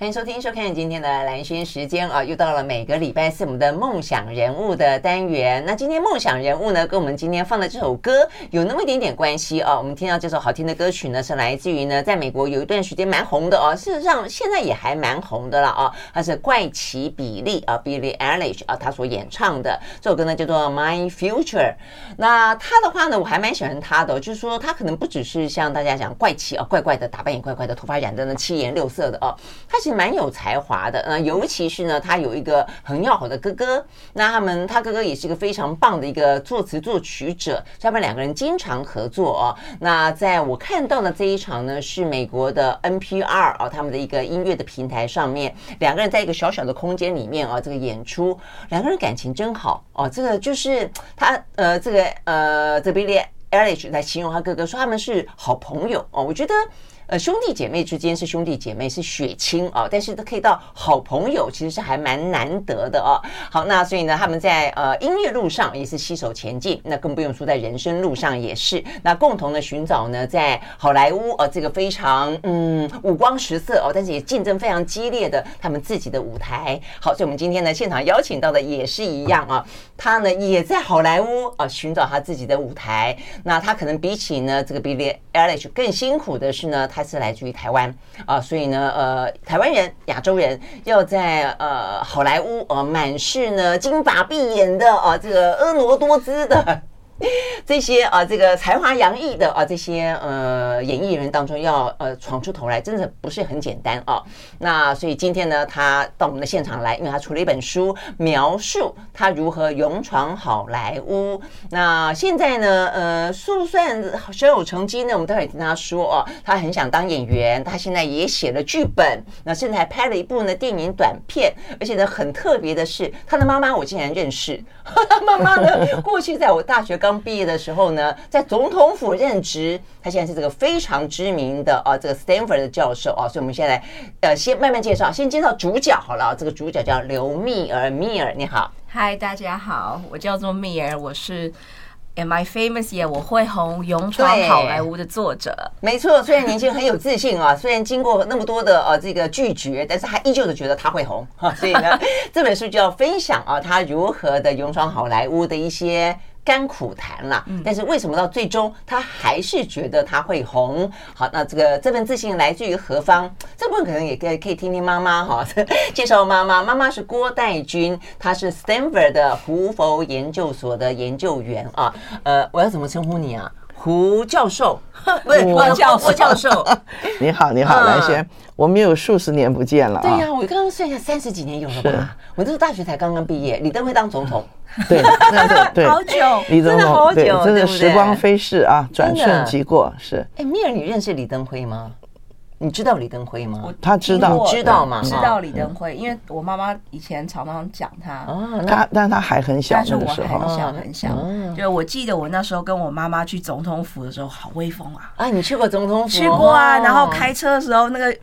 欢迎收听、收看今天的蓝轩时间啊，又到了每个礼拜四我们的梦想人物的单元。那今天梦想人物呢，跟我们今天放的这首歌有那么一点点关系啊。我们听到这首好听的歌曲呢，是来自于呢，在美国有一段时间蛮红的哦。事实上，现在也还蛮红的了啊。它是怪奇比利啊，Billie Eilish 啊，他所演唱的这首歌呢，叫做 My Future。那他的话呢，我还蛮喜欢他的，就是说他可能不只是像大家讲怪奇啊，怪怪的打扮也怪怪的，头发染的呢七颜六色的哦，他是。蛮有才华的，呃，尤其是呢，他有一个很要好的哥哥，那他们他哥哥也是一个非常棒的一个作词作曲者，他们两个人经常合作哦。那在我看到的这一场呢，是美国的 NPR 啊，他们的一个音乐的平台上面，两个人在一个小小的空间里面啊，这个演出，两个人感情真好哦。这个就是他呃，这个呃，这 Billie Eilish 来形容他哥哥，说他们是好朋友哦。我觉得。呃，兄弟姐妹之间是兄弟姐妹，是血亲啊，但是都可以到好朋友，其实是还蛮难得的哦。好，那所以呢，他们在呃音乐路上也是携手前进，那更不用说在人生路上也是，那共同的寻找呢，在好莱坞呃这个非常嗯五光十色哦，但是也竞争非常激烈的他们自己的舞台。好，所以我们今天呢现场邀请到的也是一样啊，他呢也在好莱坞啊寻找他自己的舞台。那他可能比起呢这个 Billy Eilish 更辛苦的是呢，他。他是来自于台湾啊，所以呢，呃，台湾人、亚洲人要在呃好莱坞呃满是呢金发碧眼的啊，这个婀娜多姿的。这些啊，这个才华洋溢的啊，这些呃演艺人当中要呃闯出头来，真的不是很简单啊。那所以今天呢，他到我们的现场来，因为他出了一本书，描述他如何勇闯好莱坞。那现在呢，呃，速算小有成绩呢？我们待会听他说哦，他很想当演员，他现在也写了剧本，那现在还拍了一部呢电影短片，而且呢很特别的是，他的妈妈我竟然认识，他 妈妈呢过去在我大学刚。刚毕业的时候呢，在总统府任职。他现在是这个非常知名的啊，这个 Stanford 的教授啊，所以我们现在呃，先慢慢介绍，先介绍主角好了。这个主角叫刘密尔，密尔你好，嗨，大家好，我叫做密尔，我是 Am I Famous Yet？我会红，勇闯好莱坞的作者。没错，虽然年轻人很有自信啊，虽然经过那么多的呃这个拒绝，但是他依旧的觉得他会红啊。所以呢，这本书就要分享啊，他如何的勇闯好莱坞的一些。甘苦谈啦，但是为什么到最终他还是觉得他会红？好，那这个这份自信来自于何方？这部分可能也可以可以听听妈妈哈，介绍妈妈。妈妈是郭代君，她是 Stanford 的胡佛研究所的研究员啊。呃，我要怎么称呼你啊？胡教授，不是胡教郭教授。你好，你好，蓝轩，我们有数十年不见了。对呀，我刚刚算一下，三十几年有了吧？我这是大学才刚刚毕业，李登辉当总统。对，对对，好久，李登辉，对，真的时光飞逝啊，转瞬即过。是，哎，米尔，你认识李登辉吗？你知道李登辉吗？他知道，你知道吗？知道李登辉，因为我妈妈以前常常讲他。哦，他，但他还很小，但是我很小很小。就我记得我那时候跟我妈妈去总统府的时候，好威风啊！啊，你去过总统府？去过啊，然后开车的时候那个。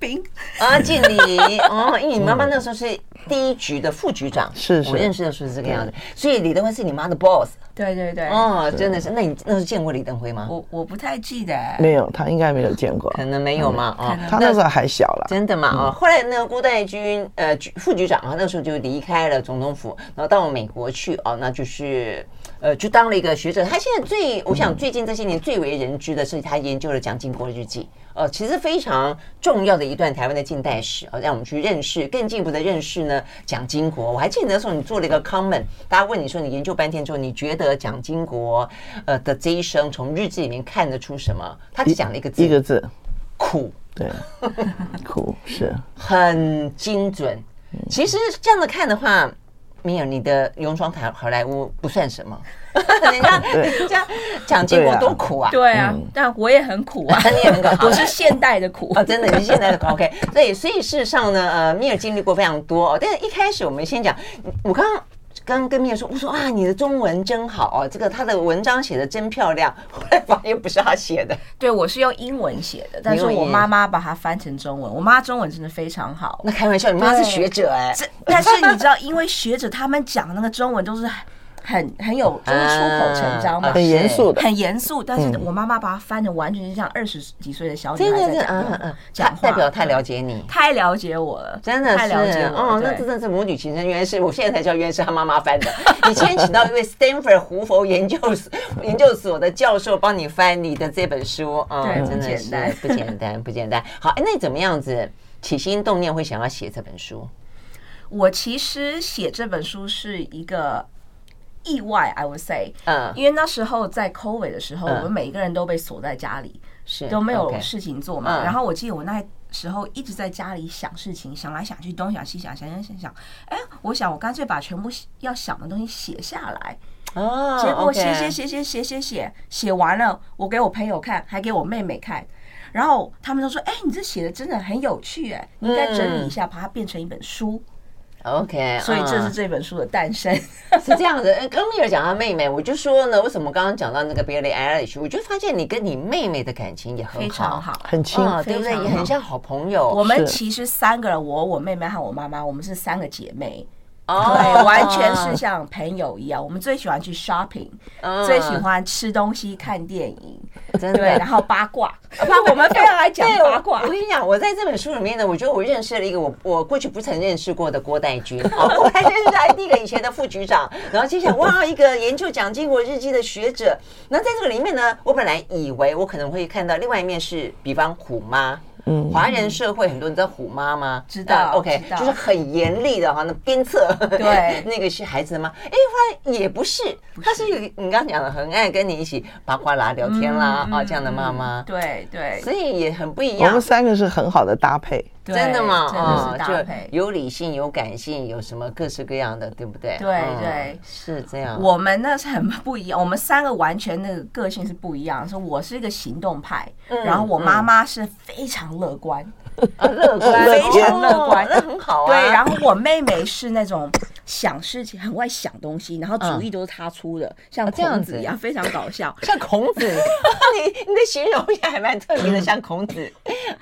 兵啊，敬礼 哦！因为你妈妈那时候是第一局的副局长，是是，我认识的时候是这个样子，所以李登辉是你妈的 boss。对对对，哦，真的是。那你那时候见过李登辉吗？我我不太记得，没有，他应该没有见过，可能没有嘛。哦，他那时候还小了，真的嘛？哦，后来那个郭代军呃副局长啊，那时候就离开了总统府，然后到美国去哦，那就是呃就当了一个学者。他现在最，我想最近这些年最为人知的是他研究了蒋经国日记。呃，其实非常重要的一段台湾的近代史啊，让我们去认识更进一步的认识呢。蒋经国，我还记得那时候你做了一个 comment，大家问你说你研究半天之后，你觉得蒋经国呃的这一生从日记里面看得出什么？他只讲了一个字，一个字，苦。对，苦是很精准。其实这样子看的话。没有，你的勇闯台好莱坞不算什么。人家人家蒋经国多苦啊！对啊，但我也很苦啊，你也很苦。我是现代的苦啊，真的，你是现代的苦。OK，对，所以事实上呢，呃，米尔经历过非常多。但是一开始我们先讲，我刚刚。刚跟蜜儿说，我说啊，你的中文真好哦，这个他的文章写的真漂亮。后来发现不是他写的，对，我是用英文写的，但是我妈妈把它翻成中文。我妈中文真的非常好。那开玩笑，你妈是学者哎。但是你知道，因为学者他们讲那个中文都是。很很有就是出口成章嘛，很严肃的，很严肃。但是我妈妈把它翻的完全是像二十几岁的小女孩在讲话，讲话代表太了解你，太了解我了，真的。太了解我。哦，那真的是母女情深，原来是我现在才知道，原来是她妈妈翻的。你先请到一位 Stanford 胡佛研究所 研究所的教授帮你翻你的这本书，啊，真的是不简单，不简单。好，哎，那你怎么样子起心动念会想要写这本书？我其实写这本书是一个意外，I would say，嗯，因为那时候在 COVID 的时候，我们每一个人都被锁在家里，是都没有事情做嘛。然后我记得我那时候一直在家里想事情，想来想去，东想西想，想想想想，哎，我想我干脆把全部要想的东西写下来。哦，结果写写写写写写写写完了，我给我朋友看，还给我妹妹看，然后他们都说：“哎，你这写的真的很有趣，哎，你应该整理一下，把它变成一本书。” OK，所以这是这本书的诞生，是这样子。跟蜜儿讲他妹妹，我就说呢，为什么刚刚讲到那个 Billie Eilish，我就发现你跟你妹妹的感情也很好，非常好，很亲，对不对？也很像好朋友。我们其实三个人，我、我妹妹和我妈妈，我们是三个姐妹。对，完全是像朋友一样。我们最喜欢去 shopping，最喜欢吃东西、看电影，真的。对，然后八卦，那我们非常爱讲八卦。我跟你讲，我在这本书里面呢，我觉得我认识了一个我我过去不曾认识过的郭代军。我还认识他第一个以前的副局长，然后接下来哇，一个研究蒋经国日记的学者。那在这个里面呢，我本来以为我可能会看到另外一面是，比方虎妈。嗯，华人社会很多人知道虎妈吗？知道，OK，就是很严厉的哈，那鞭策，对，那个是孩子的吗？哎，发现也不是，她是你刚刚讲的很爱跟你一起八卦啦、聊天啦啊这样的妈妈，对对，所以也很不一样。我们三个是很好的搭配。真的吗？真的是搭配，有理性，有感性，有什么各式各样的，对不对？对对，是这样。我们那是很不一样，我们三个完全那个个性是不一样。说我是一个行动派，然后我妈妈是非常乐观，乐观，非常乐观，那很好啊。对，然后我妹妹是那种想事情很会想东西，然后主意都是她出的，像孔子一样，非常搞笑，像孔子。你你的形容也还蛮特别的，像孔子。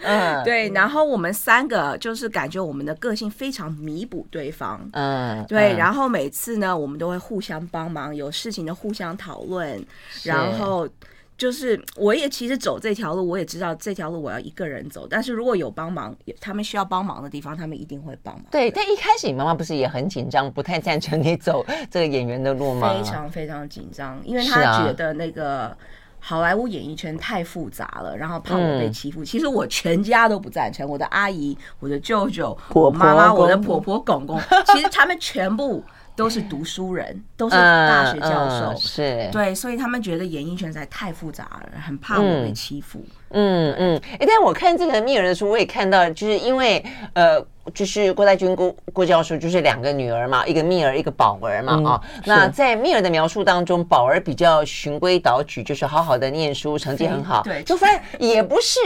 嗯，对。然后我们三。三个就是感觉我们的个性非常弥补对方，嗯，对，然后每次呢，我们都会互相帮忙，有事情的互相讨论，然后就是我也其实走这条路，我也知道这条路我要一个人走，但是如果有帮忙，他们需要帮忙的地方，他们一定会帮忙。对，但一开始你妈妈不是也很紧张，不太赞成你走这个演员的路吗？非常非常紧张，因为她觉得那个。好莱坞演艺圈太复杂了，然后怕我被欺负。嗯、其实我全家都不赞成，我的阿姨、我的舅舅、我妈妈、我的婆婆、公公，其实他们全部都是读书人，都是大学教授，嗯嗯、是。对，所以他们觉得演艺圈实在太复杂了，很怕我被欺负。嗯嗯，哎、嗯，但我看这个密儿的书，我也看到，就是因为呃。就是郭代军郭郭教授，就是两个女儿嘛，一个蜜儿，一个宝儿嘛，啊、嗯，那在蜜儿的描述当中，宝儿比较循规蹈矩，就是好好的念书，成绩很好，对，就发现也不是，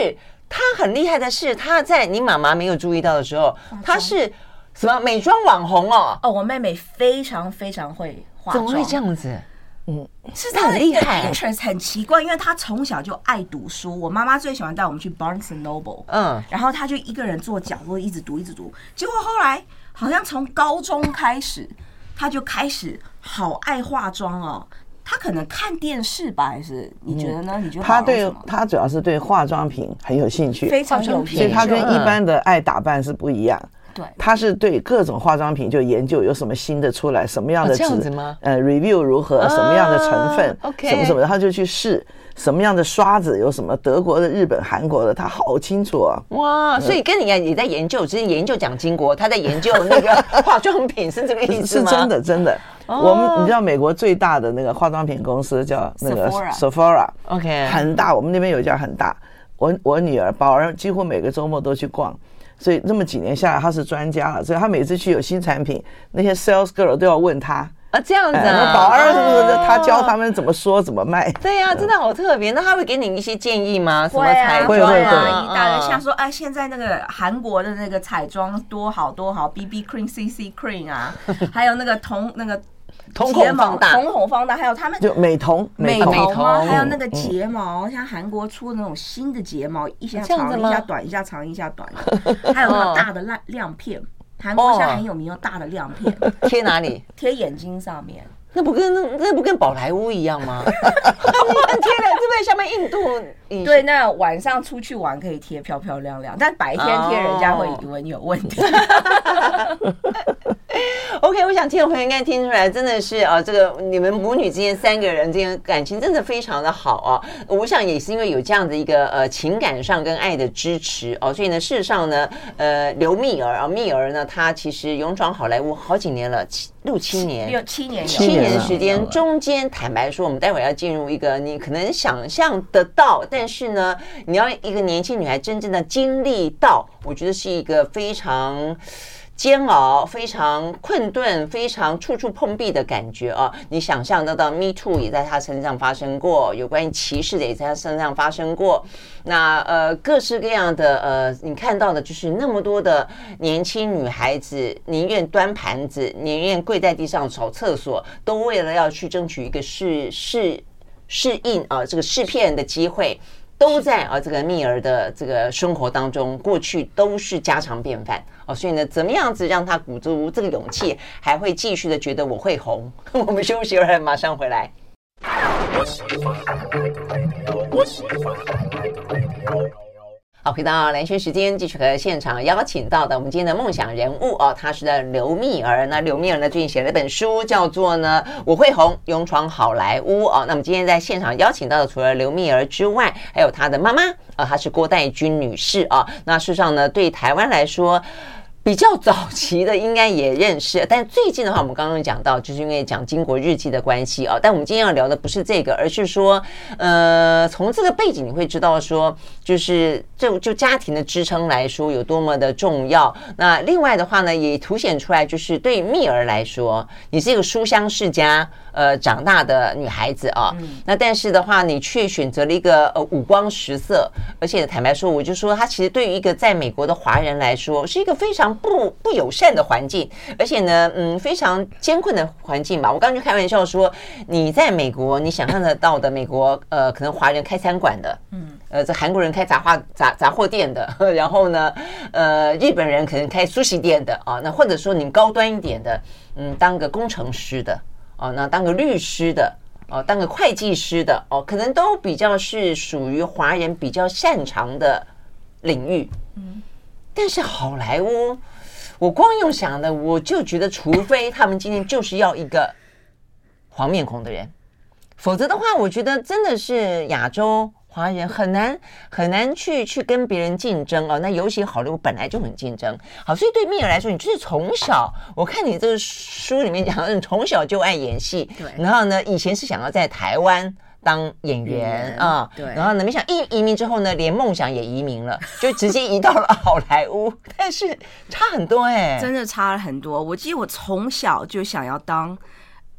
她很厉害的是，她在你妈妈没有注意到的时候，她是什么美妆网红哦，哦，我妹妹非常非常会化妆，怎么会这样子？嗯，是她很厉害，interest 很奇怪，因为她从小就爱读书。我妈妈最喜欢带我们去 Barnes and Noble，嗯，然后她就一个人坐角落一直读一直读。结果后来好像从高中开始，她就开始好爱化妆哦。她可能看电视吧，还是你觉得呢？你觉得她对她主要是对化妆品很有兴趣，非常有兴趣，所以她跟一般的爱打扮是不一样。对，他是对各种化妆品就研究有什么新的出来，什么样的纸，呃，review 如何，什么样的成分，OK，什么什么，然后就去试什么样的刷子，有什么德国的、日本、韩国的，他好清楚啊！哇，所以跟你一样，也在研究，只是研究蒋经国，他在研究那个化妆品，是这个意思吗？是真的，真的。我们你知道美国最大的那个化妆品公司叫那个 Sephora，OK，很大，我们那边有一家很大。我我女儿宝儿几乎每个周末都去逛。所以这么几年下来，他是专家了。所以他每次去有新产品，那些 sales girl 都要问他啊，这样子啊，宝儿是不是他教他们怎么说怎么卖？对呀，真的好特别。那他会给你一些建议吗？什么彩妆啊，一大堆，像说哎，现在那个韩国的那个彩妆多好多好，BB cream、CC cream 啊，还有那个同那个。瞳孔放大，瞳孔放大，还有他们就美瞳，美瞳吗？还有那个睫毛，像韩国出的那种新的睫毛，一下长一下短，一下长一下短，还有那个大的亮亮片，韩国现在很有名，有大的亮片，贴哪里？贴眼睛上面。那不跟那那不跟宝莱坞一样吗？天哪，对不对？下面印度，对，那晚上出去玩可以贴漂漂亮亮，但白天贴人家会以为你有问题。Oh. OK，我想听众朋友应该听出来，真的是啊，这个你们母女之间三个人之间感情真的非常的好啊。我想也是因为有这样的一个呃情感上跟爱的支持哦，所以呢，事实上呢，呃，刘蜜儿啊，蜜儿呢，她其实勇闯好莱坞好几年了，七六七年，六七年，七年的时间，中间坦白说，我们待会要进入一个你可能想象得到，但是呢，你要一个年轻女孩真正的经历到，我觉得是一个非常。煎熬，非常困顿，非常处处碰壁的感觉啊！你想象得到，Me Too 也在他身上发生过，有关于歧视的也在他身上发生过。那呃，各式各样的呃，你看到的就是那么多的年轻女孩子，宁愿端盘子，宁愿跪在地上扫厕所，都为了要去争取一个试试适应啊，这个试片的机会。都在啊，这个蜜儿的这个生活当中，过去都是家常便饭哦。所以呢，怎么样子让他鼓足这个勇气，还会继续的觉得我会红？我们休息一会儿，马上回来。好，回到蓝轩时间，继续和现场邀请到的我们今天的梦想人物哦，她是的刘蜜儿。那刘蜜儿呢，最近写了一本书，叫做呢《我会红，勇闯好莱坞》哦。那么今天在现场邀请到的，除了刘蜜儿之外，还有她的妈妈啊，她是郭代君女士啊。那事实上呢，对台湾来说。比较早期的应该也认识，但最近的话，我们刚刚讲到，就是因为讲《经国日记》的关系啊。但我们今天要聊的不是这个，而是说，呃，从这个背景你会知道说，就是就就家庭的支撑来说有多么的重要。那另外的话呢，也凸显出来，就是对蜜儿来说，你是一个书香世家。呃，长大的女孩子啊，嗯、那但是的话，你却选择了一个呃五光十色，而且坦白说，我就说，他其实对于一个在美国的华人来说，是一个非常不不友善的环境，而且呢，嗯，非常艰困的环境吧。我刚刚就开玩笑说，你在美国，你想象得到的美国，呃，可能华人开餐馆的，嗯，呃，这韩国人开杂货杂杂货店的，然后呢，呃，日本人可能开苏西店的啊，那或者说你高端一点的，嗯，当个工程师的。哦，那当个律师的，哦，当个会计师的，哦，可能都比较是属于华人比较擅长的领域。嗯，但是好莱坞，我光用想的，我就觉得，除非他们今天就是要一个黄面孔的人，否则的话，我觉得真的是亚洲。华人很难很难去去跟别人竞争哦，那尤其好莱坞本来就很竞争。好，所以对蜜儿来说，你就是从小，我看你这个书里面讲，你从小就爱演戏，对。然后呢，以前是想要在台湾当演员啊，对。然后呢，没想一移民之后呢，连梦想也移民了，就直接移到了好莱坞。但是差很多哎，真的差了很多。我记得我从小就想要当。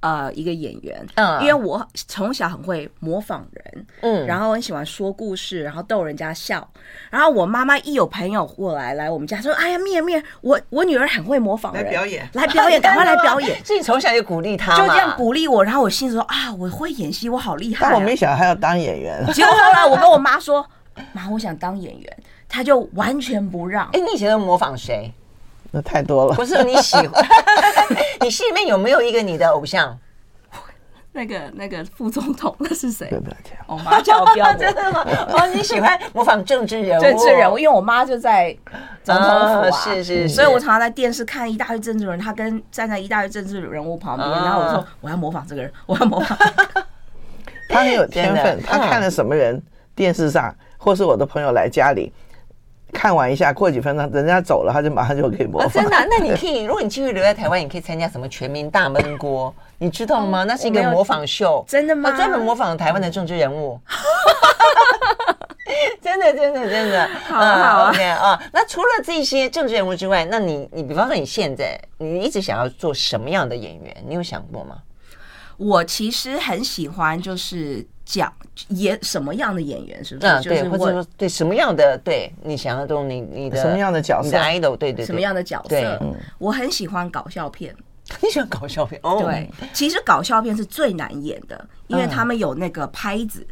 呃，一个演员，嗯，因为我从小很会模仿人，嗯，然后很喜欢说故事，然后逗人家笑。然后我妈妈一有朋友过来来我们家，说：“哎呀，蜜儿蜜儿，我我女儿很会模仿人，来表演，来表演，赶快来表演。”所以从小就鼓励她，就这样鼓励我。然后我心里说：“啊，我会演戏，我好厉害啊。”但我没想到还要当演员。结果后来我跟我妈说：“妈，我想当演员。”她就完全不让。哎，你以前都模仿谁？那太多了。不是你喜欢，你心里面有没有一个你的偶像？那个那个副总统那是谁？我妈叫我标，真的吗？哦，你喜欢模仿政治人物？政治人物，因为我妈就在总统府啊，是是，所以我常常在电视看一大堆政治人，他跟站在一大堆政治人物旁边，然后我说我要模仿这个人，我要模仿。他很有天分，他看了什么人电视上，或是我的朋友来家里。看完一下，过几分钟人家走了，他就马上就可以模仿。真的？那你可以，如果你继续留在台湾，你可以参加什么全民大闷锅，你知道吗？那是一个模仿秀。真的吗？专门模仿台湾的政治人物。真的，真的，真的。好好 OK 啊。那除了这些政治人物之外，那你，你比方说你现在，你一直想要做什么样的演员？你有想过吗？我其实很喜欢，就是。讲演什么样的演员是不是？嗯，对，或者说对什么样的对你想要中你你的什么样的角色？idol 对对，什么样的角色？对，我很喜欢搞笑片。你喜欢搞笑片？哦，对，其实搞笑片是最难演的，因为他们有那个拍子，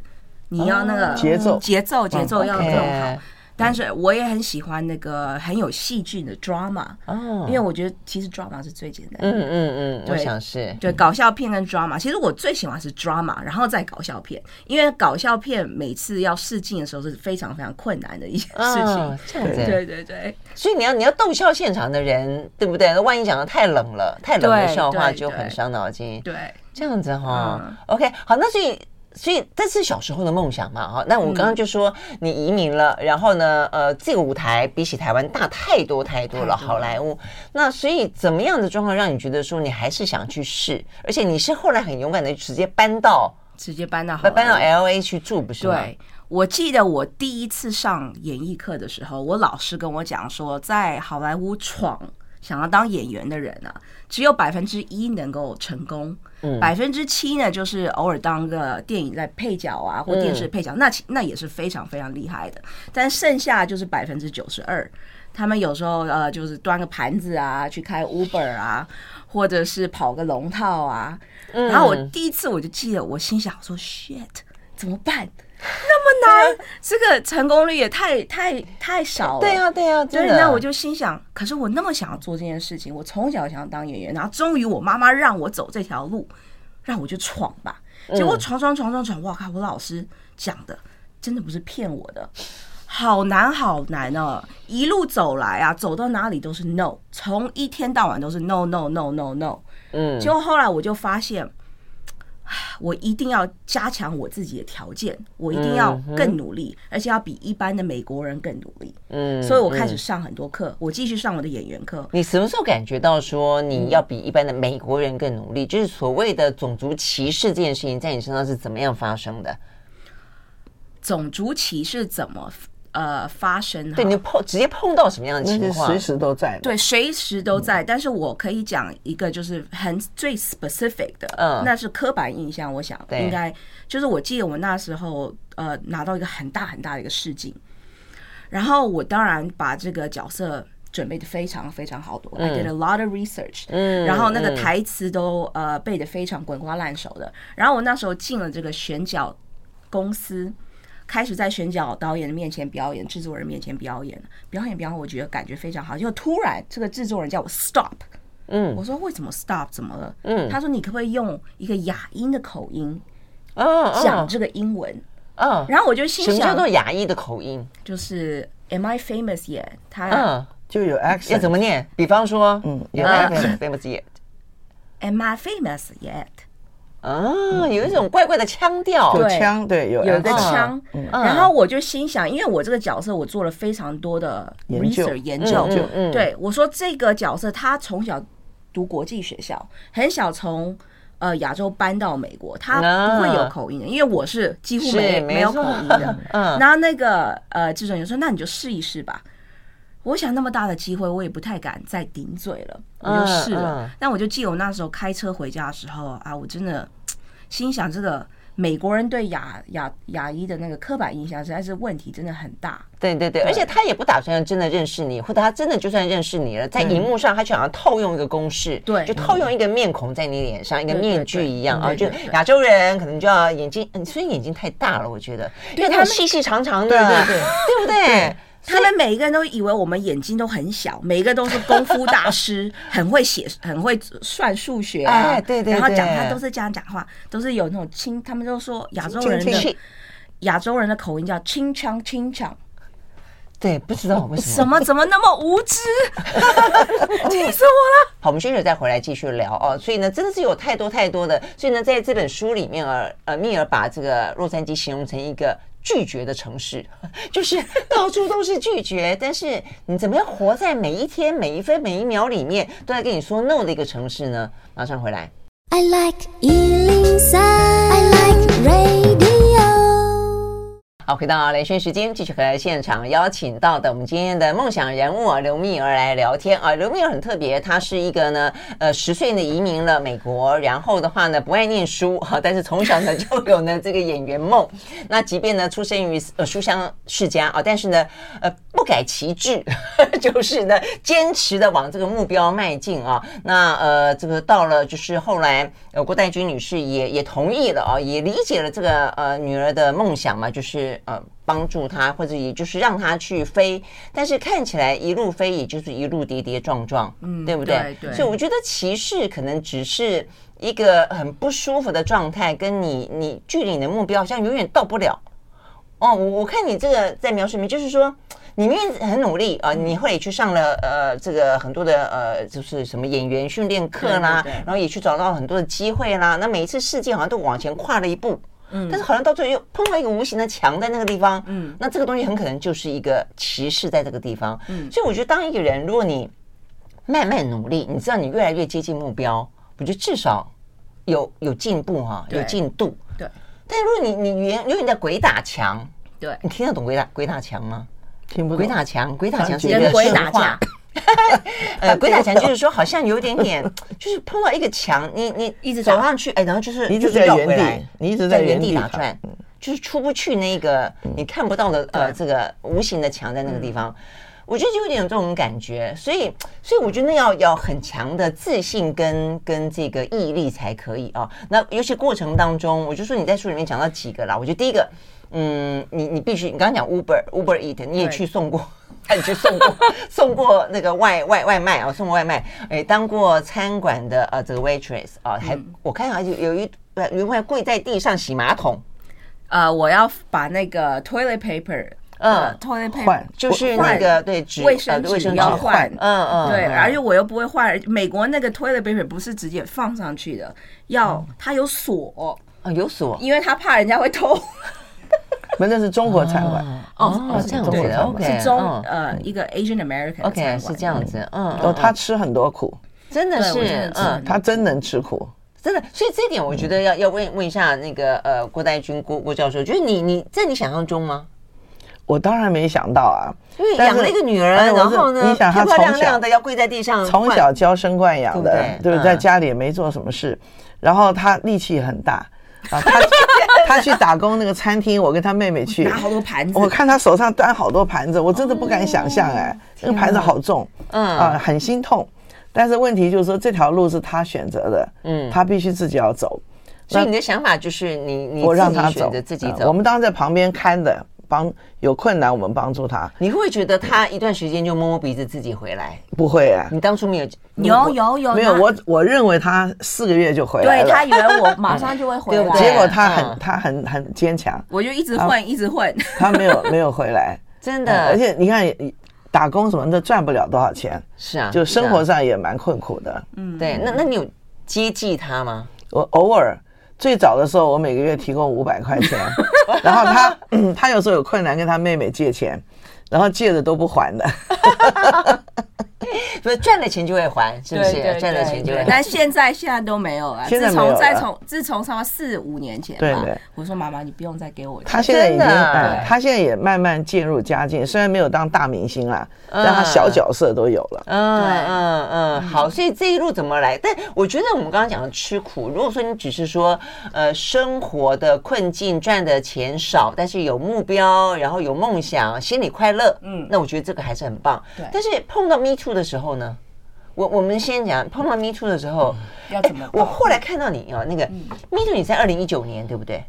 你要那个节奏，节奏节奏要更好。但是我也很喜欢那个很有戏剧的 drama 哦，因为我觉得其实 drama 是最简单的。嗯嗯嗯，我想是对搞笑片跟 drama，其实我最喜欢是 drama，然后再搞笑片，因为搞笑片每次要试镜的时候是非常非常困难的一件事情。这样子，对对对，所以你要你要逗笑现场的人，对不对？那万一讲的太冷了，太冷的笑话就很伤脑筋。对，这样子哈。OK，好，那所以。所以这是小时候的梦想嘛，哈。那我刚刚就说你移民了，然后呢，呃，这个舞台比起台湾大太多太多了，好莱坞。那所以怎么样的状况让你觉得说你还是想去试？而且你是后来很勇敢的直接搬到直接搬到搬到 LA 去住，不是吗？对，我记得我第一次上演艺课的时候，我老师跟我讲说，在好莱坞闯。想要当演员的人呢、啊，只有百分之一能够成功，百分之七呢，就是偶尔当个电影在配角啊，或电视配角，嗯、那那也是非常非常厉害的。但剩下就是百分之九十二，他们有时候呃，就是端个盘子啊，去开 Uber 啊，或者是跑个龙套啊。然后我第一次我就记得，我心想说、嗯、，shit，怎么办？那么难，这个成功率也太太太少了。对呀，对呀，对。那我就心想，可是我那么想要做这件事情，我从小想要当演员，然后终于我妈妈让我走这条路，让我就闯吧。结果闯闯闯闯闯，哇靠！我老师讲的真的不是骗我的，好难好难哦！一路走来啊，走到哪里都是 no，从一天到晚都是 no no no no no。嗯，结果后来我就发现。我一定要加强我自己的条件，我一定要更努力，而且要比一般的美国人更努力。嗯，所以我开始上很多课，我继续上我的演员课。你什么时候感觉到说你要比一般的美国人更努力？就是所谓的种族歧视这件事情，在你身上是怎么样发生的？种族歧视怎么？呃，发生对你碰直接碰到什么样的情况？随时都在，对，随时都在。但是我可以讲一个，就是很最 specific 的，嗯，那是刻板印象。我想应该就是，我记得我那时候呃拿到一个很大很大的一个试镜，然后我当然把这个角色准备的非常非常好多，嗯，I did a lot of research，嗯，然后那个台词都呃背的非常滚瓜烂熟的。然后我那时候进了这个选角公司。开始在选角导演的面前表演，制作人面前表演，表演表演，我觉得感觉非常好。就突然这个制作人叫我 stop，嗯，我说为什么 stop？怎么了？嗯，他说你可不可以用一个哑音的口音，讲这个英文？嗯，然后我就心想，什么叫做哑音的口音？就是 Am I famous yet？他嗯，就有 accent，要怎么念？比方说，嗯，Am I famous yet？Am I famous yet？啊，有一种怪怪的腔调，有腔，对，有有一个腔。然后我就心想，因为我这个角色，我做了非常多的 research 研究，对，我说这个角色他从小读国际学校，很小从呃亚洲搬到美国，他不会有口音的，因为我是几乎没没有口音的。嗯，然后那个呃制作人说，那你就试一试吧。我想那么大的机会，我也不太敢再顶嘴了，我就试了。但我就记得我那时候开车回家的时候啊，我真的心想，这个美国人对亚亚亚裔的那个刻板印象实在是问题真的很大。对对对，而且他也不打算真的认识你，或者他真的就算认识你了，在荧幕上他就好像套用一个公式，对，就套用一个面孔在你脸上，一个面具一样。啊，就亚洲人可能就要眼睛，嗯，所以眼睛太大了，我觉得，因为他们细细长长的，对对对，对不对？他们每一个人都以为我们眼睛都很小，每一个都是功夫大师，很会写，很会算数学啊。哎，对对对。然后讲话都是这样讲话，都是有那种清，他们都说亚洲人的亚洲人的口音叫清腔清腔。对，不知道为什么。什么怎么那么无知？气死我了！好，我们休息再回来继续聊哦。所以呢，真的是有太多太多的。所以呢，在这本书里面啊，呃，蜜儿把这个洛杉矶形容成一个。拒绝的城市，就是到处都是拒绝。但是你怎么样活在每一天、每一分、每一秒里面，都在跟你说 no 的一个城市呢？马上回来。I like 103, I like radio 好，回到连线时间，继续和现场邀请到的我们今天的梦想人物刘蜜儿来聊天啊。刘蜜儿很特别，她是一个呢，呃，十岁呢移民了美国，然后的话呢不爱念书哈，但是从小呢就有呢这个演员梦。那即便呢出生于呃书香世家啊，但是呢呃不改其志，就是呢坚持的往这个目标迈进啊。那呃这个到了就是后来呃郭代君女士也也同意了啊，也理解了这个呃女儿的梦想嘛，就是。就是呃帮助他，或者也就是让他去飞，但是看起来一路飞也就是一路跌跌撞撞，嗯，对不对？对，对。所以我觉得歧视可能只是一个很不舒服的状态，跟你你距离你的目标好像永远到不了。哦，我我看你这个在描述里面，就是说。你明明很努力啊，你后来也去上了呃这个很多的呃就是什么演员训练课啦，然后也去找到很多的机会啦。那每一次事件好像都往前跨了一步，嗯，但是好像到最后又碰到一个无形的墙在那个地方，嗯，那这个东西很可能就是一个歧视在这个地方，嗯，所以我觉得当一个人如果你慢慢努力，你知道你越来越接近目标，我觉得至少有有进步哈，有进度，对。但是如果你你原永远在鬼打墙，对，你听得懂鬼打鬼打墙吗？听不懂。鬼打墙，鬼打墙是一个神话。呃，鬼打墙就是说，好像有点点，就是碰到一个墙，你你一直走上去，哎，然后就是一直在原地，你一直在原地打转，就是出不去那个你看不到的呃这个无形的墙在那个地方。我觉得就有点有这种感觉，所以所以我觉得要要很强的自信跟跟这个毅力才可以啊。那尤其过程当中，我就说你在书里面讲到几个啦，我觉得第一个。嗯，你你必须，你刚刚讲 Uber Uber Eat，你也去送过，你去送过 送过那个外外外卖啊，送过外卖，哎，当过餐馆的呃这个 waitress 啊，还我看好像有一呃有一位跪在地上洗马桶，呃，我要把那个 toilet paper，呃，toilet paper 就是那个对纸卫生纸要换，嗯嗯，对，而且我又不会换，美国那个 toilet paper 不是直接放上去的，要它有锁啊，有锁，因为他怕人家会偷。那是中国餐馆哦，这样子，OK，是中呃一个 Asian American OK 是这样子，嗯，哦，他吃很多苦，真的是，嗯，他真能吃苦，真的，所以这一点我觉得要要问问一下那个呃郭代军郭郭教授，就是你你在你想象中吗？我当然没想到啊，因为养了一个女儿，然后呢，漂漂亮亮的要跪在地上，从小娇生惯养的，对不对？在家里也没做什么事，然后她力气很大。啊，他他 去打工那个餐厅，我跟他妹妹去拿好多盘子，我看他手上端好多盘子，我真的不敢想象哎，那个盘子好重，嗯啊，很心痛。但是问题就是说，这条路是他选择的，嗯，他必须自己要走。所以你的想法就是你你我让他走，自己走。我们当时在旁边看的。帮有困难，我们帮助他。你会不会觉得他一段时间就摸摸鼻子自己回来？不会啊，你当初没有？有有有，没有。我我认为他四个月就回来了。对，他以为我马上就会回来，结果他很他很很坚强。我就一直混一直混，他没有没有回来，真的。而且你看，打工什么的赚不了多少钱，是啊，就生活上也蛮困苦的。嗯，对。那那你有接济他吗？我偶尔。最早的时候，我每个月提供五百块钱，然后他他有时候有困难跟他妹妹借钱，然后借的都不还的。不是赚了钱就会还，是不是？赚了钱就会还。但现在现在都没有了。自从再从自从差不多四五年前，对对，我说妈妈，你不用再给我钱。他现在已经，他现在也慢慢渐入佳境，虽然没有当大明星啦，但他小角色都有了。嗯嗯嗯，好，所以这一路怎么来？但我觉得我们刚刚讲的吃苦，如果说你只是说呃生活的困境，赚的钱少，但是有目标，然后有梦想，心里快乐，嗯，那我觉得这个还是很棒。对，但是碰到 Me Too 的时候呢，我我们先讲碰到 Me Too 的时候，要怎么？我后来看到你啊，那个 Me Too 你在二零一九年对不对？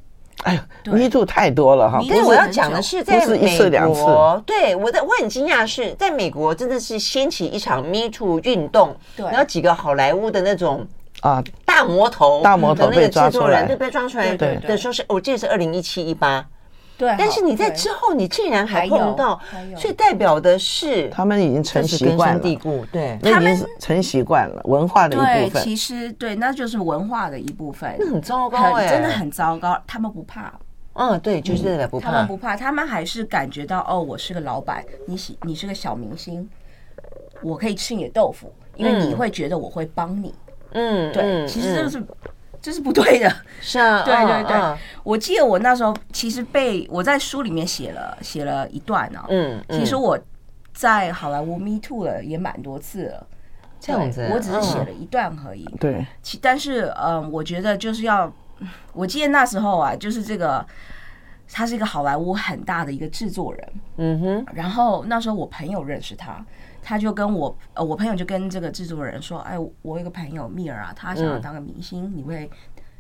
哎呦，Me Too 太多了哈。但是我要讲的是，在美国，对我的我很惊讶是在美国真的是掀起一场 Me Too 运动，对，然后几个好莱坞的那种啊大魔头，大魔头被抓出来，对，被抓出来，对的时候是，我记得是二零一七一八。对，但是你在之后，你竟然还碰到，所以代表的是他们已经成习惯了，对，那已经是成习惯了文化的一部分。对其实对，那就是文化的一部分。那很糟糕哎，真的很糟糕。他们不怕，嗯，对，就是这个不怕。他们不怕，他们还是感觉到哦，我是个老板，你喜你是个小明星，我可以吃你的豆腐，因为你会觉得我会帮你。嗯，对，其实这个是。这是不对的，是啊，对对对，我记得我那时候其实被我在书里面写了写了一段呢，嗯，其实我在好莱坞 Me Too 了也蛮多次了，这样子，我只是写了一段而已，对，其但是嗯，我觉得就是要，我记得那时候啊，就是这个他是一个好莱坞很大的一个制作人，嗯哼，然后那时候我朋友认识他。他就跟我，呃，我朋友就跟这个制作人说：“哎，我有个朋友蜜儿啊，他想要当个明星，你会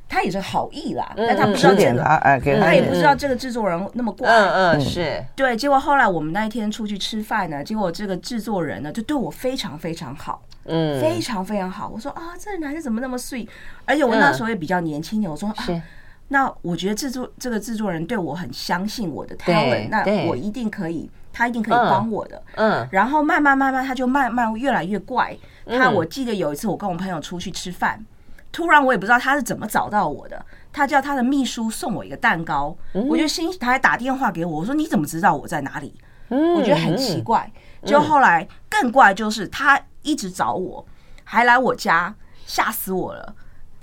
他也是好意啦，但他不知道这个，他也不知道这个制作人那么怪。嗯嗯，是对。结果后来我们那一天出去吃饭呢，结果这个制作人呢就对我非常非常好，嗯，非常非常好。我说啊，这个男的怎么那么 sweet？而且我那时候也比较年轻点，我说啊，那我觉得制作这个制作人对我很相信我的 talent，那我一定可以，他一定可以帮我的。嗯。然后慢慢慢慢，他就慢慢越来越怪。他我记得有一次我跟我朋友出去吃饭。突然，我也不知道他是怎么找到我的。他叫他的秘书送我一个蛋糕，我就心，他还打电话给我，我说你怎么知道我在哪里？我觉得很奇怪。就后来更怪，就是他一直找我，还来我家，吓死我了。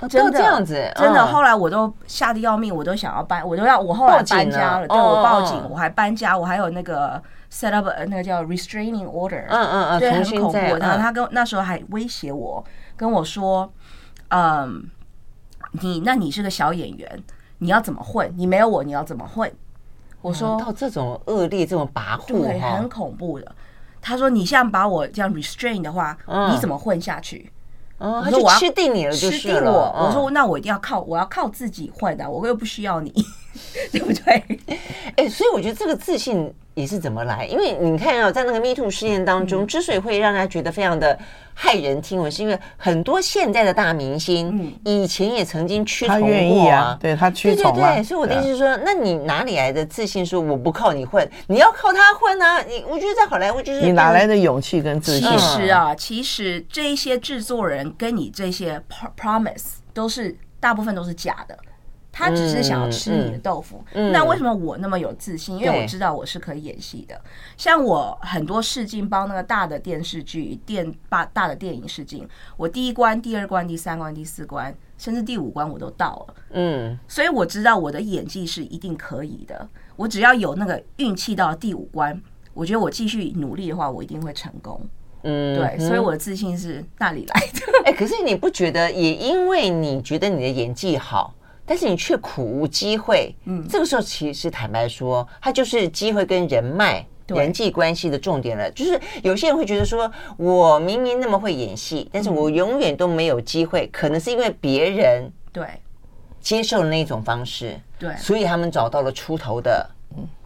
真的这样子，真的。后来我都吓得要命，我都想要搬，我都要我后来搬家了。对，我报警，我还搬家，我还有那个 set up 那个叫 restraining order。嗯嗯嗯，对，很恐怖。然后他跟那时候还威胁我，跟我说。嗯，你那你是个小演员，你要怎么混？你没有我，你要怎么混？我说到这种恶劣、这种跋扈，对，很恐怖的。他说你现在把我这样 restrain 的话，你怎么混下去？我说我吃定你了，吃定我。我说那我一定要靠，我要靠自己换的，我又不需要你，对不对？哎，所以我觉得这个自信也是怎么来？因为你看啊，在那个 Me Too 事件当中，之所以会让人家觉得非常的。骇人听闻，是因为很多现在的大明星，以前也曾经屈从过啊，对他屈从对对对，所以我的意思是说，那你哪里来的自信说我不靠你混，你要靠他混啊？你我觉得在好莱坞就是你哪来的勇气跟自信？其实啊，其实这一些制作人跟你这些 promise 都是大部分都是假的。他只是想要吃你的豆腐，嗯嗯、那为什么我那么有自信？因为我知道我是可以演戏的。像我很多试镜帮那个大的电视剧、电大大的电影试镜，我第一关、第二关、第三关、第四关，甚至第五关我都到了。嗯，所以我知道我的演技是一定可以的。我只要有那个运气到第五关，我觉得我继续努力的话，我一定会成功。嗯，对，所以我的自信是那里来的。哎、欸，可是你不觉得也因为你觉得你的演技好？但是你却苦无机会，嗯，这个时候其实坦白说，它就是机会跟人脉、人际关系的重点了。就是有些人会觉得说，我明明那么会演戏，但是我永远都没有机会，可能是因为别人对。接受了那种方式，对，所以他们找到了出头的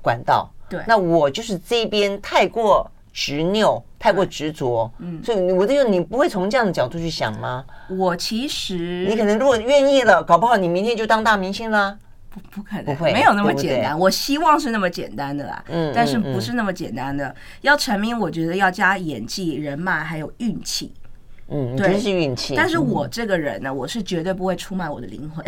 管道。对，那我就是这边太过。执拗太过执着，嗯，所以我就你不会从这样的角度去想吗？我其实你可能如果愿意了，搞不好你明天就当大明星了。不，不可能，不会，没有那么简单。我希望是那么简单的啦，嗯，但是不是那么简单的。要成名，我觉得要加演技、人脉还有运气。嗯，对，是运气。但是我这个人呢，我是绝对不会出卖我的灵魂。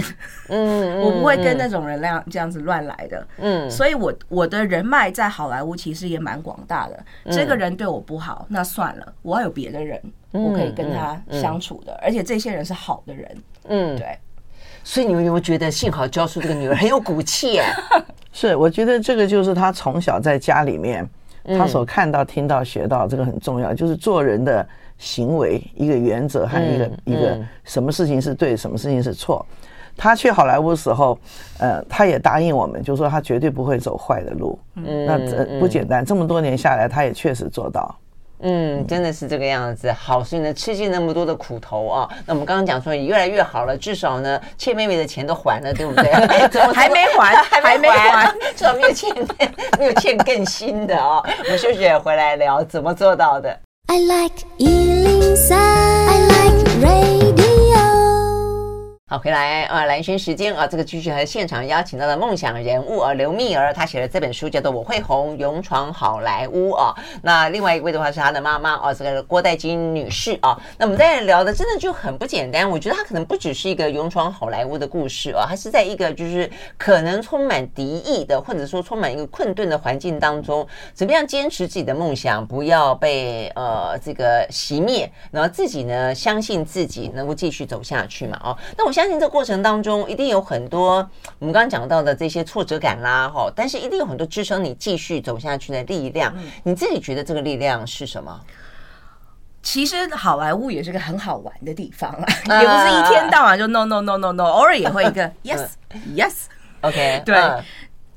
嗯，我不会跟那种人那样这样子乱来的。嗯，所以我我的人脉在好莱坞其实也蛮广大的。这个人对我不好，那算了，我要有别的人，我可以跟他相处的。而且这些人是好的人。嗯，对。所以你们有没有觉得，幸好教书这个女儿很有骨气？哎，是，我觉得这个就是她从小在家里面，她所看到、听到、学到，这个很重要，就是做人的。行为一个原则和一个一个什么事情是对，什么事情是错。他去好莱坞的时候，呃，他也答应我们，就说他绝对不会走坏的路。嗯，那这不简单，这么多年下来，他也确实做到。嗯，真的是这个样子。好，所以呢，吃尽那么多的苦头啊，那我们刚刚讲说也越来越好了，至少呢，欠妹妹的钱都还了，对不对？还没还，还没还，至少没有欠，没有欠更新的啊。我们休息回来聊怎么做到的。I like eating sun. I like rain. 好，回来啊！蓝轩时间啊，这个继续和现场邀请到的梦想人物啊，刘蜜儿，她写了这本书叫做《我会红，勇闯好莱坞》啊。那另外一位的话是她的妈妈啊，这个郭代金女士啊。那我们在聊的真的就很不简单，我觉得她可能不只是一个勇闯好莱坞的故事啊，她是在一个就是可能充满敌意的，或者说充满一个困顿的环境当中，怎么样坚持自己的梦想，不要被呃这个熄灭，然后自己呢相信自己能够继续走下去嘛。哦，那我。相信这个过程当中一定有很多我们刚刚讲到的这些挫折感啦，哈，但是一定有很多支撑你继续走下去的力量。你自己觉得这个力量是什么？其实好莱坞也是个很好玩的地方啊，也不是一天到晚就 no no no no no，偶尔也会一个 yes yes，OK，对，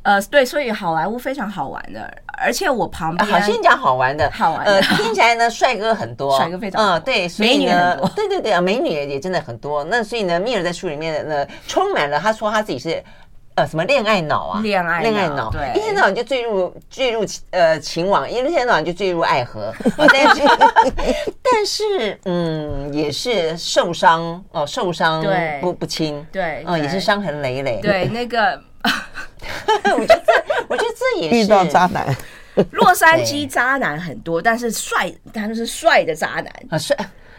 呃，对，所以好莱坞非常好玩的。而且我旁边，好先讲好玩的，好玩的，呃，听起来呢，帅哥很多，帅哥非常多，嗯，对，美女很多，对对对啊，美女也真的很多。那所以呢，米尔在书里面呢，充满了他说他自己是。呃，什么恋爱脑啊？恋爱恋爱脑，对，一天到晚就坠入坠入呃情网，一天到晚就坠入爱河。但是 但是嗯，也是受伤哦，受伤不不轻，对，嗯，也是伤痕累累。对，那个，我觉得我觉得这也是遇到渣男，洛杉矶渣男很多，但是帅，他们是帅的渣男啊，帅。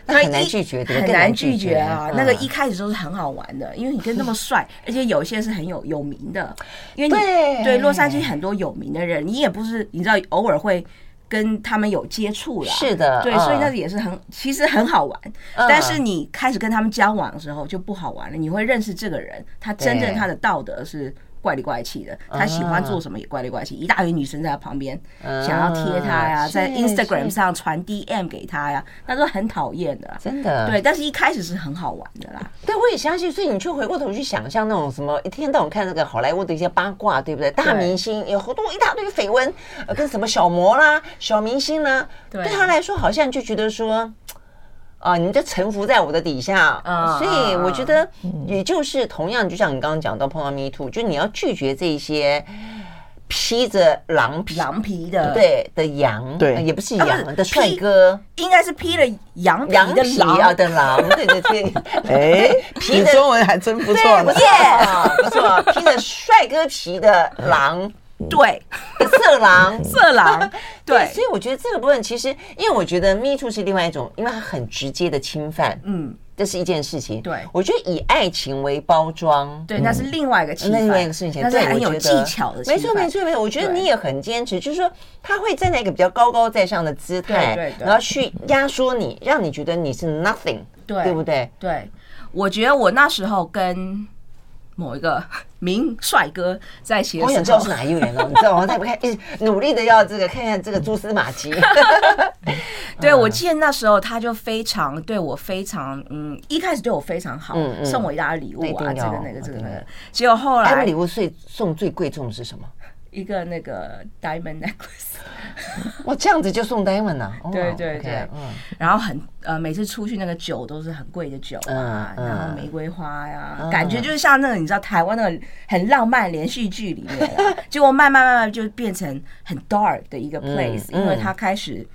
很难拒绝，很难拒绝啊！那个一开始都是很好玩的，因为你跟那么帅，而且有些是很有有名的，因为你对洛杉矶很多有名的人，你也不是你知道，偶尔会跟他们有接触了。是的，对，所以那个也是很其实很好玩。但是你开始跟他们交往的时候就不好玩了，你会认识这个人，他真正他的道德是。怪里怪气的，他喜欢做什么也怪里怪气，一大堆女生在他旁边想要贴他呀，在 Instagram 上传 DM 给他呀，那都很讨厌的，真的。对，但是一开始是很好玩的啦。对，我也相信。所以你去回过头去想象那种什么，一天到晚看那个好莱坞的一些八卦，对不对？大明星有好多一大堆绯闻，跟什么小模啦、小明星啦，对他来说好像就觉得说。啊，你就臣服在我的底下，所以我觉得，也就是同样，就像你刚刚讲到碰到 Me Too，就你要拒绝这些披着狼皮狼皮的。对的羊，对，也不是羊的帅哥，应该是披了羊皮的狼。的狼，对 对对，哎，皮的中文还真不错，不错，不错，披着帅哥皮的狼。对，色狼，色狼，对，所以我觉得这个部分其实，因为我觉得 Me Too 是另外一种，因为它很直接的侵犯，嗯，这是一件事情。对，我觉得以爱情为包装，对，那是另外一个侵犯，另外一个事情，那是很有技巧的。没错，没错，没错。我觉得你也很坚持，就是说他会站在一个比较高高在上的姿态，对，然后去压缩你，让你觉得你是 nothing，对，对不对？对，我觉得我那时候跟。某一个名帅哥在写，我想知道是哪一位了，你知道吗？他不看，一直努力的要这个看看这个蛛丝马迹。对，我记得那时候他就非常对我非常嗯，一开始对我非常好，送我一大礼物啊，这个那个这个那个。结果后来礼物最送最贵重的是什么？一个那个 diamond necklace，哇，这样子就送 diamond 啊？对对对，嗯，然后很呃，每次出去那个酒都是很贵的酒啊，然后玫瑰花呀，感觉就是像那个你知道台湾那个很浪漫连续剧里面，结果慢慢慢慢就变成很 dark 的一个 place，因为他开始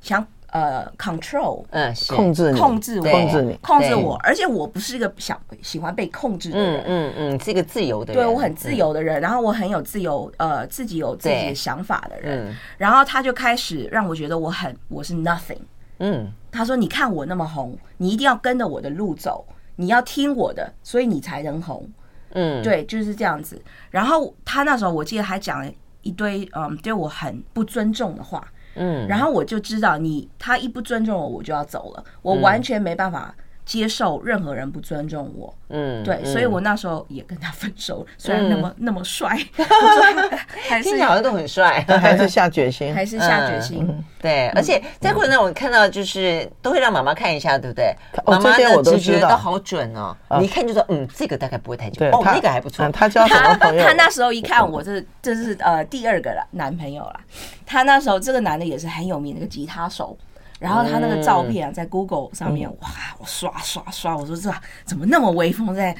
想。呃，control，嗯，控制你，控制我，控制你，控制我，而且我不是一个想喜欢被控制的人，嗯嗯，是一个自由的人，对，我很自由的人，然后我很有自由，呃，自己有自己的想法的人，然后他就开始让我觉得我很我是 nothing，嗯，他说你看我那么红，你一定要跟着我的路走，你要听我的，所以你才能红，嗯，对，就是这样子。然后他那时候我记得还讲了一堆，嗯，对我很不尊重的话。嗯，然后我就知道你，他一不尊重我，我就要走了。我完全没办法接受任何人不尊重我。嗯，对，所以我那时候也跟他分手。虽然那么那么帅，还是好像都很帅，还是下决心，还是下决心。对，而且在过程中我看到就是都会让妈妈看一下，对不对？妈妈的直觉都好准哦，你一看就说嗯，这个大概不会太久。哦，那个还不错。他交什么朋友？他那时候一看我，这这是呃第二个了男朋友了。他那时候这个男的也是很有名的一个吉他手，然后他那个照片啊，在 Google 上面，哇，我刷刷刷，我说这怎么那么威风，在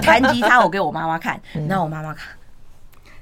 弹吉他，我给我妈妈看，那我妈妈看，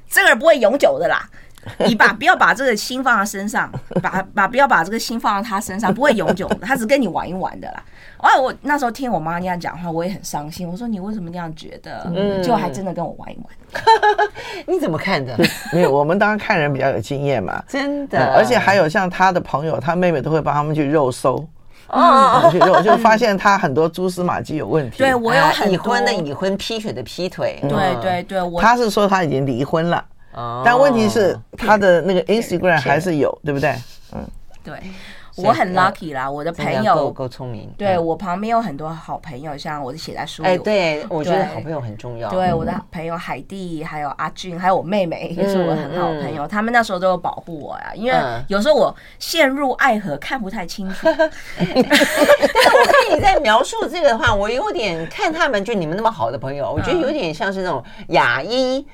这个不会永久的啦。你把不要把这个心放在身上，把把不要把这个心放在他身上，不会永久的，他只跟你玩一玩的啦。哦，我那时候听我妈那样讲话，我也很伤心。我说你为什么那样觉得？嗯，就还真的跟我玩一玩。你怎么看的？没有，我们当然看人比较有经验嘛，真的。而且还有像他的朋友，他妹妹都会帮他们去肉搜，哦，去肉就发现他很多蛛丝马迹有问题。对我有很已婚的已婚，劈腿的劈腿。对对对，我他是说他已经离婚了。但问题是，他的那个 Instagram 还是有，对不对？嗯，对，我很 lucky 啦，我的朋友够聪明。对，我旁边有很多好朋友，像我是写在书里。哎，对，我觉得好朋友很重要。对，我的朋友海蒂，还有阿俊，还有我妹妹，也是我很好的朋友。他们那时候都有保护我呀，因为有时候我陷入爱河看不太清楚。但我看你在描述这个的话，我有点看他们就你们那么好的朋友，我觉得有点像是那种亚裔。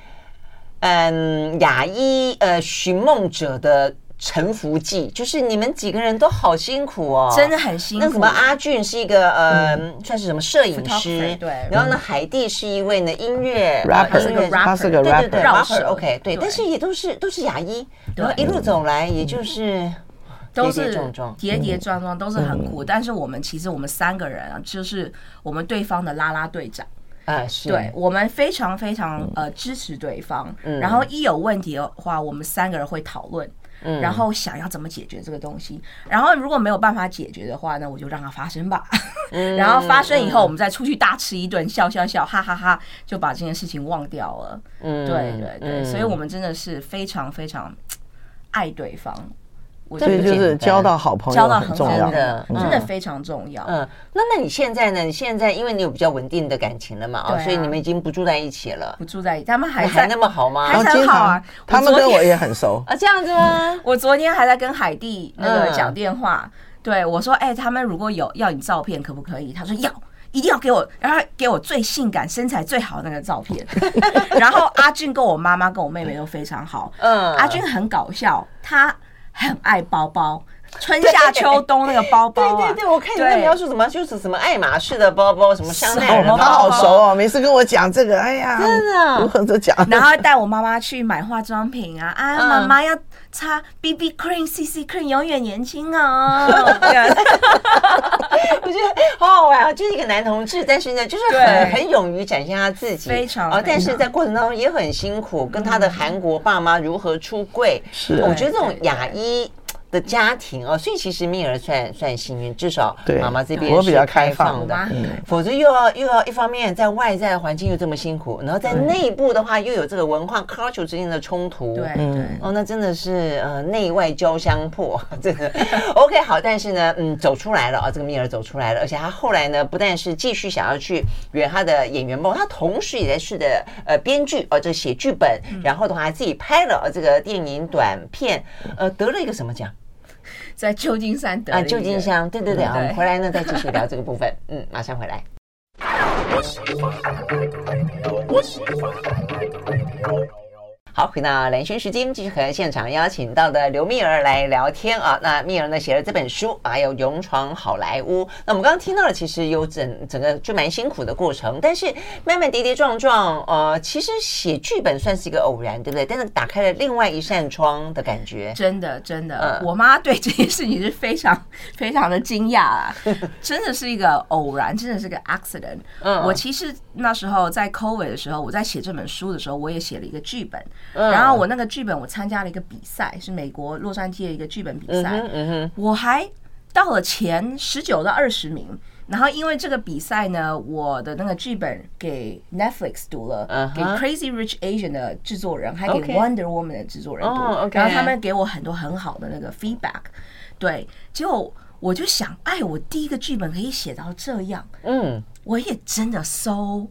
嗯雅一呃寻梦者的。沉浮记就是你们几个人都好辛苦哦，真的很辛苦。那什么阿俊是一个呃，嗯、算是什么摄影师，对。然后呢，海蒂是一位呢音乐 rapper，是个 rapper，对对对，rapper，OK，对。但是也都是都是亚裔，然后一路走来，也就是都是跌跌撞撞，都是很苦。但是我们其实我们三个人啊，就是我们对方的啦啦队长。啊，是对我们非常非常呃支持对方。然后一有问题的话，我们三个人会讨论。嗯，然后想要怎么解决这个东西，然后如果没有办法解决的话，那我就让它发生吧。嗯，然后发生以后，我们再出去大吃一顿，笑笑笑，哈哈哈，就把这件事情忘掉了。嗯，对对对，所以我们真的是非常非常爱对方。所以就是交到好朋友，交到很重要的，真的非常重要。嗯，那那你现在呢？你现在因为你有比较稳定的感情了嘛？啊，所以你们已经不住在一起了。不住在一起，他们还还那么好吗？还很好啊。他们跟我也很熟 啊，这样子吗？我昨天还在跟海蒂那个讲电话，对我说：“哎，他们如果有要你照片，可不可以？”他说：“要，一定要给我，然后给我最性感、身材最好的那个照片。”然后阿俊跟我妈妈跟我妹妹都非常好。嗯，阿俊很搞笑，他很爱包包。春夏秋冬那个包包，对对对，我看你在描述什么，就是什么爱马仕的包包，什么香奈儿包包，他好熟哦，每次跟我讲这个，哎呀，真的，如何的讲？然后带我妈妈去买化妆品啊，啊，妈妈要擦 BB cream、CC cream，永远年轻哦。我觉得好好玩啊，就是一个男同志，但是呢，就是很很勇于展现他自己，非常啊，但是在过程当中也很辛苦，跟他的韩国爸妈如何出柜，是，我觉得这种亚裔。的家庭哦，所以其实蜜儿算算幸运，至少妈妈这边是开放的，嗯。否则又要又要一方面在外在环境又这么辛苦，然后在内部的话又有这个文化 culture 之间的冲突，对，哦，那真的是呃内外交相迫，这个 OK 好，但是呢，嗯，走出来了啊，这个蜜儿走出来了，而且他后来呢，不但是继续想要去圆他的演员梦，他同时也在试着呃编剧哦，这写剧本，然后的话还自己拍了这个电影短片，呃，得了一个什么奖？在旧金山得啊，旧金山，对对对，我们回来呢再继续 聊这个部分，嗯，马上回来。好，回到蓝轩时间，继续和现场邀请到的刘蜜儿来聊天啊。那蜜儿呢写了这本书，还有勇闯好莱坞。那我们刚刚听到了，其实有整整个就蛮辛苦的过程，但是慢慢跌跌撞撞，呃，其实写剧本算是一个偶然，对不对？但是打开了另外一扇窗的感觉，真的真的。嗯、我妈对这件事情是非常非常的惊讶啊，真的是一个偶然，真的是个 accident。嗯，我其实那时候在 COVID 的时候，我在写这本书的时候，我也写了一个剧本。然后我那个剧本，我参加了一个比赛，是美国洛杉矶的一个剧本比赛。我还到了前十九到二十名。然后因为这个比赛呢，我的那个剧本给 Netflix 读了，给 Crazy Rich Asian 的制作人，还给 Wonder Woman 的制作人读。然后他们给我很多很好的那个 feedback。对，结果我就想，哎，我第一个剧本可以写到这样，嗯，我也真的 so。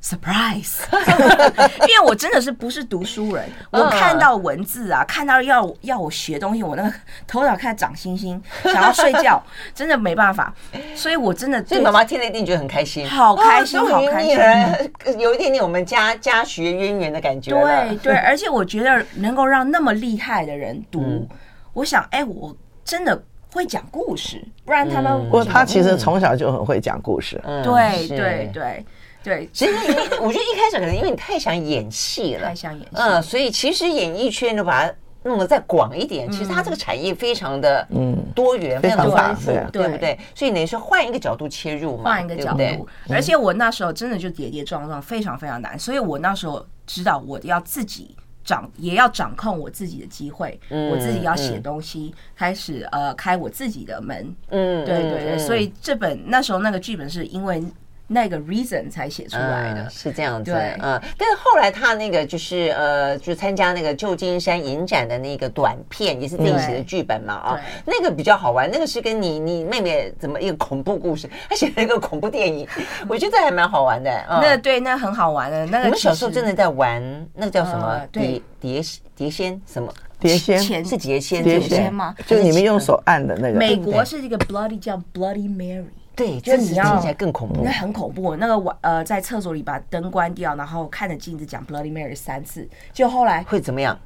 Surprise！因为我真的是不是读书人，我看到文字啊，看到要要我学东西，我那个头脑开始长星星，想要睡觉，真的没办法。所以我真的，所以妈妈听了一定觉得很开心，好开心，好开心，有一点点我们家家学渊源的感觉。对对，而且我觉得能够让那么厉害的人读，我想，哎，我真的会讲故事，不然他们。不过他其实从小就很会讲故事。对对对。对，其实因为我觉得一开始可能因为你太想演戏了，太想演戏，嗯，所以其实演艺圈就把它弄得再广一点。其实它这个产业非常的嗯多元，非常丰富，对不对？所以等于是换一个角度切入嘛，换一个角度。而且我那时候真的就跌跌撞撞，非常非常难。所以我那时候知道我要自己掌，也要掌控我自己的机会，我自己要写东西，开始呃开我自己的门。嗯，对对对。所以这本那时候那个剧本是因为。那个 reason 才写出来的，是这样子，嗯，但是后来他那个就是呃，就参加那个旧金山影展的那个短片，也是自己写的剧本嘛，啊，那个比较好玩，那个是跟你你妹妹怎么一个恐怖故事，他写了一个恐怖电影，我觉得这还蛮好玩的，那对，那很好玩的，那个我们小时候真的在玩，那个叫什么？碟碟碟仙？什么？碟仙。是碟仙碟仙吗？就你们用手按的那个，美国是这个 bloody 叫 Bloody Mary。对，就是你要听起来更恐怖，那很恐怖。那个晚呃，在厕所里把灯关掉，然后看着镜子讲 Bloody Mary 三次，就后来会怎么样？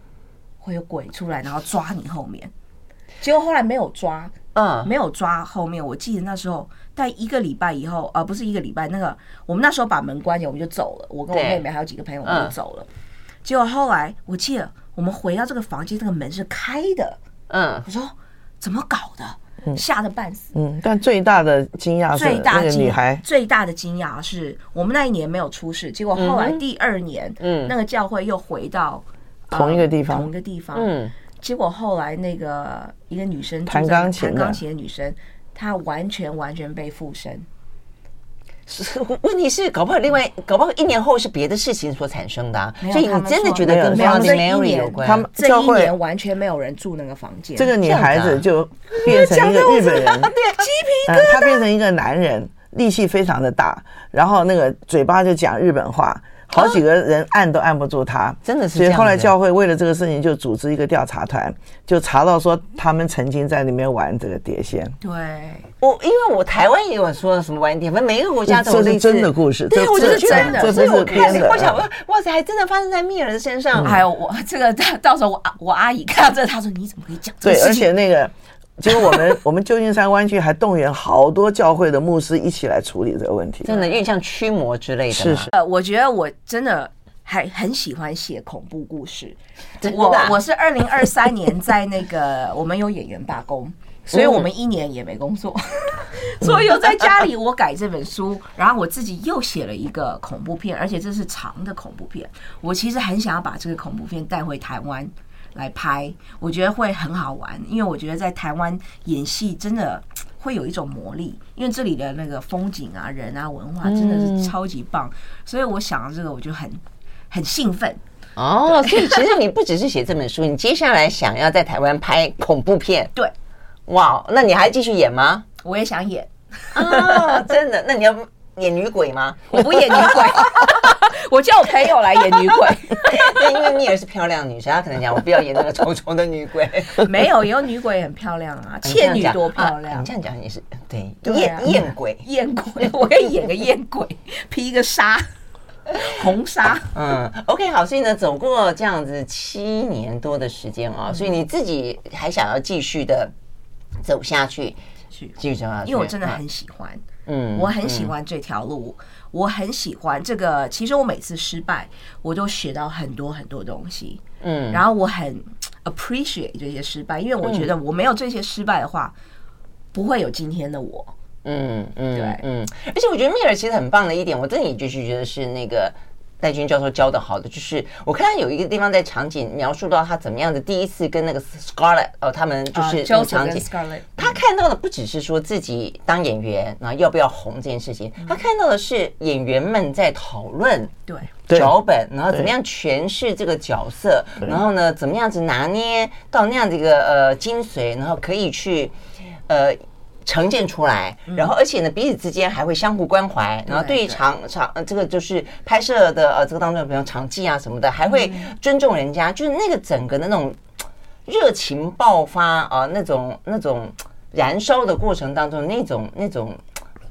会有鬼出来，然后抓你后面。结果后来没有抓，嗯，没有抓后面。我记得那时候在一个礼拜以后，呃，不是一个礼拜，那个我们那时候把门关起来，我们就走了。我跟我妹妹还有几个朋友，我们就走了。结果后来我记得我们回到这个房间，这个门是开的。嗯，我说怎么搞的？吓得半死。嗯，但最大的惊讶是那个女孩。最大的惊讶是我们那一年没有出事，结果后来第二年，嗯，那个教会又回到同一个地方，同一个地方。嗯，结果后来那个一个女生弹钢琴，弹钢琴的女生，她完全完全被附身。问题是，搞不好另外，搞不好一年后是别的事情所产生的啊。所以你真的觉得跟 Bloody Mary 有关？他们这一年完全没有人住那个房间。这个女孩子就变成一个日本人，对，鸡皮疙瘩。她变成一个男人，力气非常的大，然后那个嘴巴就讲日本话。好几个人按都按不住他，真的是。所以后来教会为了这个事情，就组织一个调查团，就查到说他们曾经在里面玩这个碟仙。对，我因为我台湾也有说什么玩碟，反正每一个国家都有。这是真的故事，对，我就是真的，这不是编的。我想，哇塞，还真的发生在密尔的身上。还有我这个，到时候我我阿姨看到这个，她说你怎么可以讲？对，而且那个。结果我们 我们旧金山湾区还动员好多教会的牧师一起来处理这个问题，真的有点像驱魔之类的。是是，呃，我觉得我真的还很喜欢写恐怖故事。我我是二零二三年在那个 我们有演员罢工，所以我们一年也没工作，所以又在家里我改这本书，然后我自己又写了一个恐怖片，而且这是长的恐怖片。我其实很想要把这个恐怖片带回台湾。来拍，我觉得会很好玩，因为我觉得在台湾演戏真的会有一种魔力，因为这里的那个风景啊、人啊、文化真的是超级棒，所以我想到这个我就很很兴奋。哦，所以其实你不只是写这本书，你接下来想要在台湾拍恐怖片。对，哇，那你还继续演吗？我也想演啊，真的？那你要演女鬼吗？我不演女鬼。我叫我朋友来演女鬼，因为你也是漂亮女生，她可能讲我不要演那个丑丑的女鬼。没有，有女鬼很漂亮啊，倩女多漂亮。你这样讲也是对，艳艳鬼，艳鬼，我可以演个艳鬼，披一个纱，红纱。嗯，OK，好，所以呢，走过这样子七年多的时间啊，所以你自己还想要继续的走下去，去继续走下去，因为我真的很喜欢，嗯，我很喜欢这条路。我很喜欢这个，其实我每次失败，我都学到很多很多东西，嗯，然后我很 appreciate 这些失败，因为我觉得我没有这些失败的话，不会有今天的我，嗯嗯，对，嗯，而且我觉得蜜儿其实很棒的一点，我真的也就是觉得是那个。戴军教授教的好的，就是我看他有一个地方在场景描述到他怎么样的第一次跟那个 Scarlett 哦，他们就是那个场景，他看到的不只是说自己当演员，然后要不要红这件事情，他看到的是演员们在讨论对。脚本，然后怎么样诠释这个角色，然后呢，怎么样子拿捏到那样的一个呃精髓，然后可以去呃。呈现出来，然后而且呢，彼此之间还会相互关怀，然后对于场场呃这个就是拍摄的呃这个当中，比如场记啊什么的，还会尊重人家，就是那个整个的那种热情爆发啊，那种那种燃烧的过程当中那种那种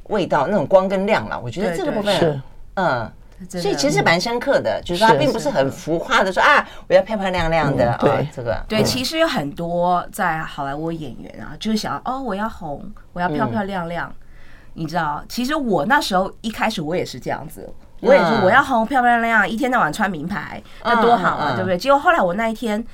味道，那种光跟亮了，我觉得这个部分嗯。所以其实蛮深刻的，就是他并不是很浮夸的说啊，我要漂漂亮亮的啊，这个。对，其实有很多在好莱坞演员啊，就是想哦，我要红，我要漂漂亮亮，你知道？其实我那时候一开始我也是这样子，我也是我要红，漂漂亮亮，一天到晚穿名牌，那多好啊，对不对？结果后来我那一天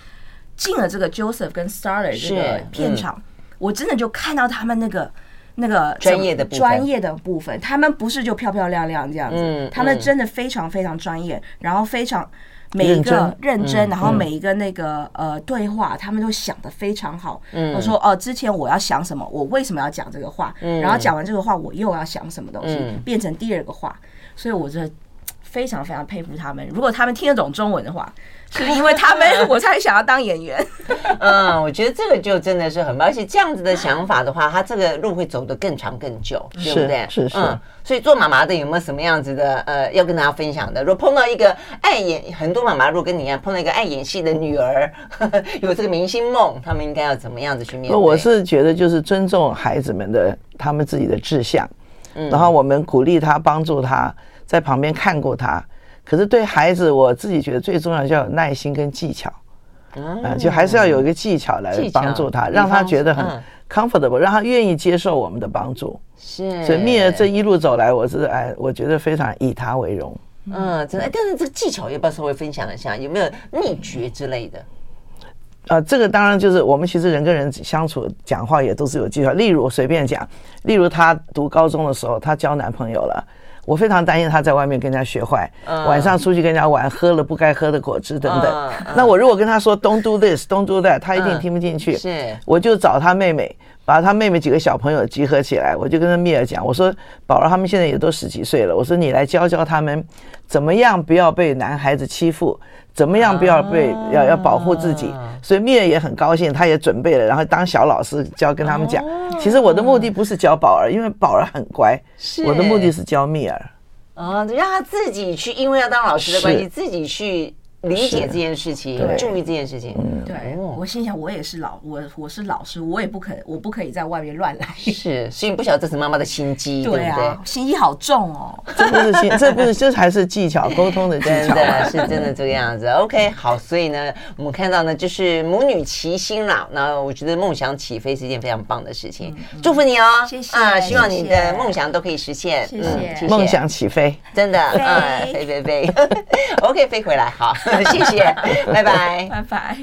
进了这个 Joseph 跟 Starler 这个片场，我真的就看到他们那个。那个专业的专业的部分，他们不是就漂漂亮亮这样子，他们真的非常非常专业，然后非常每一个认真，然后每一个那个呃对话，他们都想得非常好。我说哦，之前我要想什么，我为什么要讲这个话，然后讲完这个话，我又要想什么东西，变成第二个话，所以我这非常非常佩服他们。如果他们听得懂中文的话。是因为他们，我才想要当演员。嗯，我觉得这个就真的是很棒，而且这样子的想法的话，他这个路会走得更长更久，对不对？是是。嗯，所以做妈妈的有没有什么样子的呃要跟大家分享的？如果碰到一个爱演，很多妈妈如果跟你一样碰到一个爱演戏的女儿，呵 呵有这个明星梦，他们应该要怎么样子去面对？我是觉得就是尊重孩子们的他们自己的志向。然后我们鼓励他，帮助他，在旁边看过他。可是对孩子，我自己觉得最重要就要有耐心跟技巧，嗯，就还是要有一个技巧来帮助他，让他觉得很 comfortable，让他愿意接受我们的帮助。是，所以蜜儿这一路走来，我是哎，我觉得非常以他为荣。嗯，真的。但是这个技巧要不要稍微分享一下？有没有秘诀之类的？呃，这个当然就是我们其实人跟人相处讲话也都是有技巧。例如随便讲，例如他读高中的时候，他交男朋友了。我非常担心他在外面跟人家学坏，晚上出去跟人家玩，喝了不该喝的果汁等等。那我如果跟他说 “Don't do this, don't do that”，他一定听不进去。是，我就找他妹妹，把他妹妹几个小朋友集合起来，我就跟他蜜儿讲，我说：“宝儿他们现在也都十几岁了，我说你来教教他们，怎么样不要被男孩子欺负。”怎么样不要被要要保护自己，所以蜜儿也很高兴，她也准备了，然后当小老师教跟他们讲。其实我的目的不是教宝儿，因为宝儿很乖，我的目的是教蜜儿。啊，让他自己去，因为要当老师的关系，自己去。理解这件事情，注意这件事情。嗯，对，我心想，我也是老我我是老师，我也不可我不可以在外面乱来。是，所以你不晓得这是妈妈的心机，对不对？心机好重哦。这不是心，这不是，这才是技巧，沟通的技巧。是真的这个样子。OK，好，所以呢，我们看到呢，就是母女齐心啦。那我觉得梦想起飞是一件非常棒的事情，祝福你哦。谢谢啊，希望你的梦想都可以实现。谢谢，梦想起飞，真的，嗯，飞飞飞。OK，飞回来，好。谢谢，拜拜，拜拜。